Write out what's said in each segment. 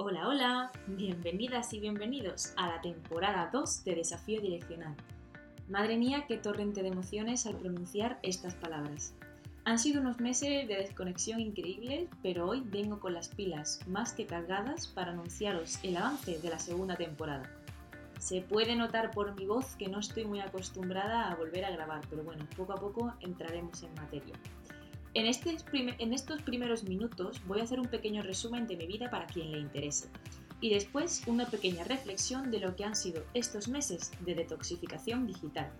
Hola, hola, bienvenidas y bienvenidos a la temporada 2 de Desafío Direccional. Madre mía, qué torrente de emociones al pronunciar estas palabras. Han sido unos meses de desconexión increíbles, pero hoy vengo con las pilas más que cargadas para anunciaros el avance de la segunda temporada. Se puede notar por mi voz que no estoy muy acostumbrada a volver a grabar, pero bueno, poco a poco entraremos en materia. En, este en estos primeros minutos voy a hacer un pequeño resumen de mi vida para quien le interese y después una pequeña reflexión de lo que han sido estos meses de detoxificación digital.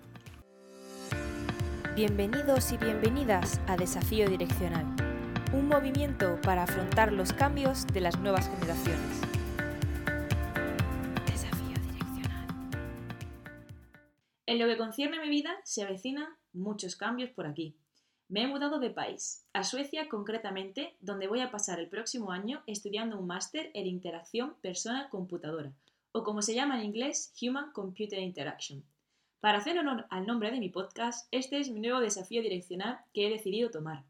Bienvenidos y bienvenidas a Desafío Direccional, un movimiento para afrontar los cambios de las nuevas generaciones. Desafío Direccional. En lo que concierne a mi vida, se avecinan muchos cambios por aquí. Me he mudado de país, a Suecia concretamente, donde voy a pasar el próximo año estudiando un máster en interacción persona-computadora, o como se llama en inglés, Human Computer Interaction. Para hacer honor al nombre de mi podcast, este es mi nuevo desafío direccional que he decidido tomar.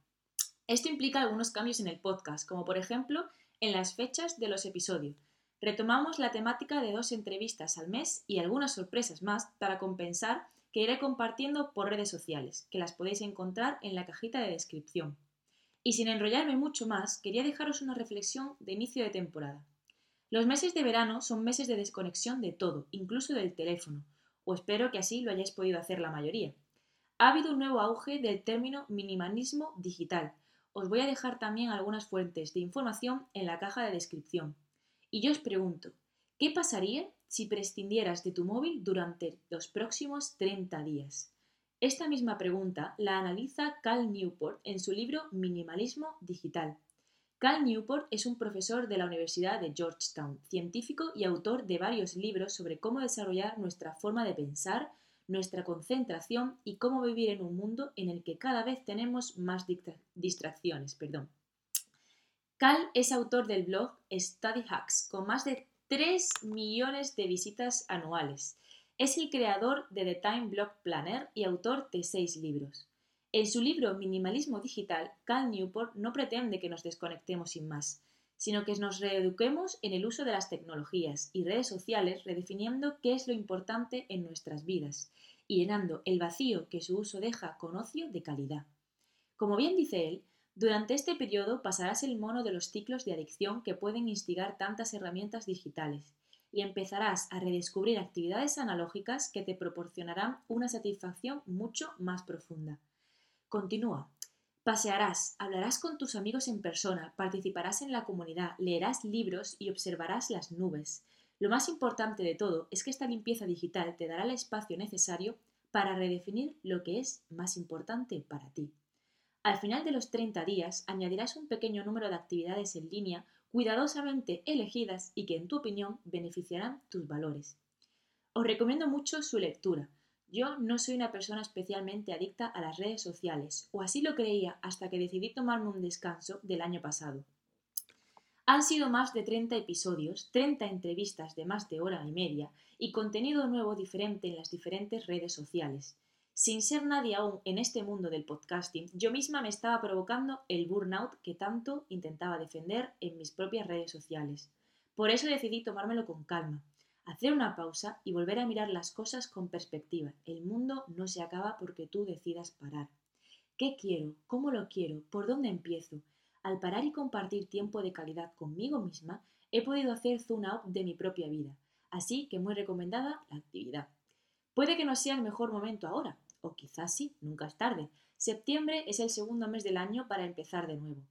Esto implica algunos cambios en el podcast, como por ejemplo en las fechas de los episodios. Retomamos la temática de dos entrevistas al mes y algunas sorpresas más para compensar que iré compartiendo por redes sociales, que las podéis encontrar en la cajita de descripción. Y sin enrollarme mucho más, quería dejaros una reflexión de inicio de temporada. Los meses de verano son meses de desconexión de todo, incluso del teléfono, o espero que así lo hayáis podido hacer la mayoría. Ha habido un nuevo auge del término minimalismo digital. Os voy a dejar también algunas fuentes de información en la caja de descripción. Y yo os pregunto, ¿qué pasaría si prescindieras de tu móvil durante los próximos 30 días? Esta misma pregunta la analiza Cal Newport en su libro Minimalismo Digital. Cal Newport es un profesor de la Universidad de Georgetown, científico y autor de varios libros sobre cómo desarrollar nuestra forma de pensar, nuestra concentración y cómo vivir en un mundo en el que cada vez tenemos más distracciones. Perdón. Cal es autor del blog Study Hacks, con más de 3 millones de visitas anuales. Es el creador de The Time Block Planner y autor de seis libros. En su libro Minimalismo Digital, Cal Newport no pretende que nos desconectemos sin más, sino que nos reeduquemos en el uso de las tecnologías y redes sociales, redefiniendo qué es lo importante en nuestras vidas y llenando el vacío que su uso deja con ocio de calidad. Como bien dice él, durante este periodo pasarás el mono de los ciclos de adicción que pueden instigar tantas herramientas digitales y empezarás a redescubrir actividades analógicas que te proporcionarán una satisfacción mucho más profunda. Continúa. Pasearás, hablarás con tus amigos en persona, participarás en la comunidad, leerás libros y observarás las nubes. Lo más importante de todo es que esta limpieza digital te dará el espacio necesario para redefinir lo que es más importante para ti. Al final de los 30 días añadirás un pequeño número de actividades en línea cuidadosamente elegidas y que en tu opinión beneficiarán tus valores. Os recomiendo mucho su lectura. Yo no soy una persona especialmente adicta a las redes sociales, o así lo creía hasta que decidí tomarme un descanso del año pasado. Han sido más de 30 episodios, 30 entrevistas de más de hora y media y contenido nuevo diferente en las diferentes redes sociales. Sin ser nadie aún en este mundo del podcasting, yo misma me estaba provocando el burnout que tanto intentaba defender en mis propias redes sociales. Por eso decidí tomármelo con calma, hacer una pausa y volver a mirar las cosas con perspectiva. El mundo no se acaba porque tú decidas parar. ¿Qué quiero? ¿Cómo lo quiero? ¿Por dónde empiezo? Al parar y compartir tiempo de calidad conmigo misma, he podido hacer zoom out de mi propia vida. Así que muy recomendada la actividad. Puede que no sea el mejor momento ahora, o quizás sí, nunca es tarde. Septiembre es el segundo mes del año para empezar de nuevo.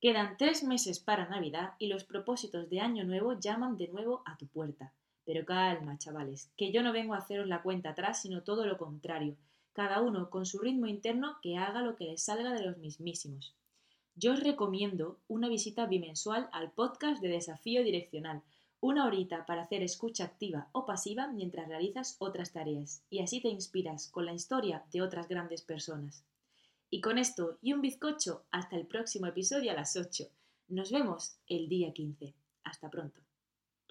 Quedan tres meses para Navidad y los propósitos de Año Nuevo llaman de nuevo a tu puerta. Pero calma, chavales, que yo no vengo a haceros la cuenta atrás, sino todo lo contrario, cada uno con su ritmo interno que haga lo que le salga de los mismísimos. Yo os recomiendo una visita bimensual al podcast de Desafío Direccional, una horita para hacer escucha activa o pasiva mientras realizas otras tareas y así te inspiras con la historia de otras grandes personas. Y con esto y un bizcocho, hasta el próximo episodio a las 8. Nos vemos el día 15. Hasta pronto.